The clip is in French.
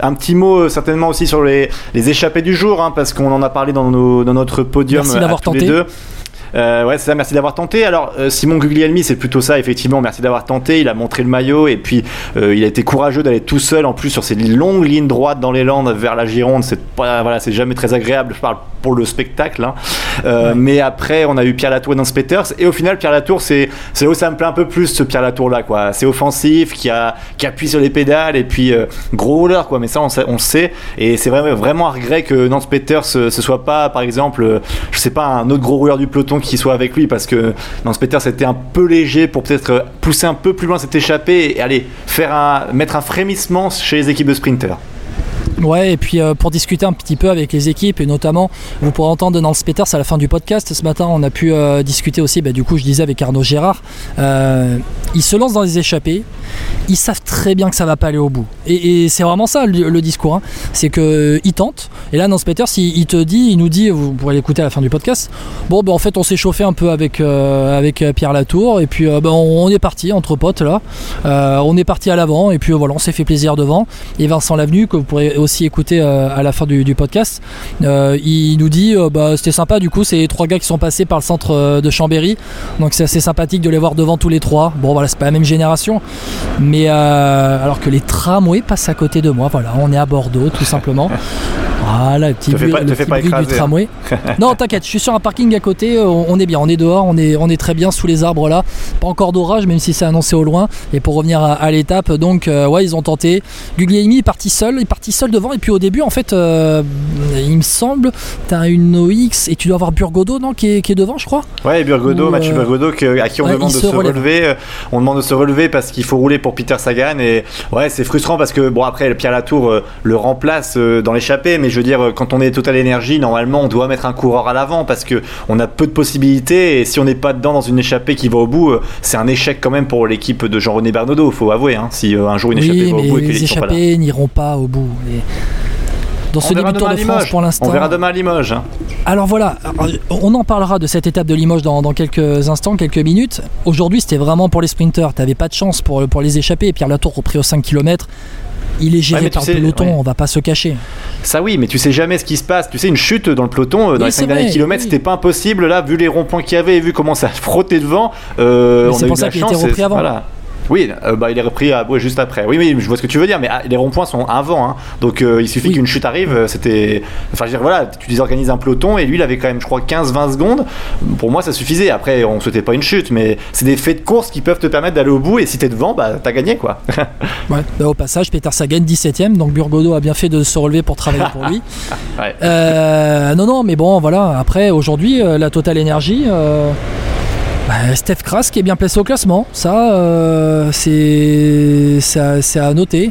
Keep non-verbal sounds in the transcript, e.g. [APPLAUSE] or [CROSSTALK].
Un petit mot euh, certainement aussi sur les, les échappées du jour, hein, parce qu'on en a parlé dans, nos, dans notre podium Merci d'avoir à tous les tenté. deux. Euh, ouais, c'est ça, merci d'avoir tenté. Alors, euh, Simon Guglielmi, c'est plutôt ça, effectivement. Merci d'avoir tenté. Il a montré le maillot et puis euh, il a été courageux d'aller tout seul en plus sur ces longues lignes droites dans les Landes vers la Gironde. C'est pas, voilà, c'est jamais très agréable. Je parle pour le spectacle. hein. Euh, Mais après, on a eu Pierre Latour et Nance Peters. Et au final, Pierre Latour, c'est c'est là où ça me plaît un peu plus, ce Pierre Latour là, quoi. C'est offensif, qui, a, qui appuie sur les pédales et puis euh, gros roller, quoi. Mais ça, on, sait- on sait. Et c'est vraiment, vraiment un regret que Nance Peters ce, ce soit pas, par exemple, euh, je sais pas, un autre gros rouleur du peloton qui soit avec lui parce que Nance Peters était un peu léger pour peut-être euh, pousser un peu plus loin cette échappée et aller faire un, mettre un frémissement chez les équipes de sprinters. Ouais, et puis euh, pour discuter un petit peu avec les équipes, et notamment, vous pourrez entendre Nance Peters à la fin du podcast. Ce matin, on a pu euh, discuter aussi, bah, du coup, je disais avec Arnaud Gérard. Euh, ils se lancent dans les échappées, ils savent très bien que ça va pas aller au bout. Et, c'est vraiment ça le, discours. hein. C'est que ils tentent. Et là, Nance Peters, il, te dit, il nous dit, vous pourrez l'écouter à la fin du podcast. Bon, ben en fait, on s'est chauffé un peu avec, euh, avec euh, Pierre Latour, et puis euh, ben, on, est parti entre potes là. Euh, on est parti à l'avant, et puis euh, voilà, on s'est fait plaisir devant. Et Vincent Lavenu, que vous pourrez aussi écouter euh, à la fin du, podcast, euh, il nous dit euh, bah, c'était sympa du coup, c'est les trois gars qui sont passés par le centre euh, de Chambéry, donc c'est assez sympathique de les voir devant tous les trois. Bon voilà, c'est pas la même génération, mais euh, alors que les tramways passent à côté de moi, voilà, on est à Bordeaux tout simplement. [LAUGHS] Voilà, le petit Te bruit, pas- le petit bruit du hein. tramway. [LAUGHS] non, t'inquiète, je suis sur un parking à côté, euh, on on est bien, on est dehors, on est, on est très bien sous les arbres là. Pas encore d'orage, même si c'est annoncé au loin. Et pour revenir à, à l'étape, donc euh, ouais, ils ont tenté. Guglielmi est parti seul, il est parti seul devant. Et puis au début, en fait, euh, il me semble, t'as une OX et tu dois avoir Burgodo, non, qui est, qui est devant, je crois. Ouais, Burgodo, Ou, Mathieu Burgodo, à qui on ouais, demande de se relever. On demande de se relever parce qu'il faut rouler pour Peter Sagan. Et ouais, c'est frustrant parce que, bon, après, Pierre Latour euh, le remplace euh, dans l'échappée. Mais je veux dire, quand on est Total Energy, normalement, on doit mettre un coureur à l'avant parce que on a peu de possibilités. Et si on n'est pas dedans dans une échappée qui va au bout, euh, c'est un échec quand même pour l'équipe de Jean-René Bernaudot, faut avouer. hein, si un jour une échappée oui, va au bout et que les échappés n'iront pas au bout. Et Dans ce début de Tour de France, Limoges. pour l'instant. On verra demain à Limoges. hein. Alors voilà, on en parlera de cette étape de Limoges dans, dans quelques instants, quelques minutes. Aujourd'hui, c'était vraiment pour les sprinteurs. T'avais pas de chance pour, pour les échapper. Pierre Latour repris aux 5 km. Il est géré Ouais, par sais, le peloton, ouais. on va pas se cacher. Ça oui, mais tu sais jamais ce qui se passe. Tu sais, une chute dans le peloton, euh, dans les c'est 5 derniers kilomètres, oui. c'était pas impossible. Là, vu les ronds-points qu'il y avait et vu comment ça [LAUGHS] frottait devant, euh, on c'est a eu pour ça qu'il été repris avant. Voilà. Oui, euh, bah, il est repris à- ouais, juste après. Oui, oui, je vois ce que tu veux dire, mais ah, les ronds-points sont avant. Hein. Donc euh, il suffit Oui. qu'une chute arrive. euh, C'était. Enfin, je veux dire, voilà, tu désorganises un peloton et lui, il avait quand même, je crois, 15-20 secondes. Pour moi, ça suffisait. Après, on souhaitait pas une chute, mais c'est des faits de course qui peuvent te permettre d'aller au bout et si t'es devant, bah t'as gagné quoi. [LAUGHS] Ouais. Bah, au passage, Peter Sagan 17ème, donc Burgodo a bien fait de se relever pour travailler pour lui. [LAUGHS] Ouais. Euh, non, non, mais bon, voilà. Après, aujourd'hui, la Total Energy. Bah, Steph Kras qui est bien placé au classement, ça, euh, c'est ça- c'est à noter.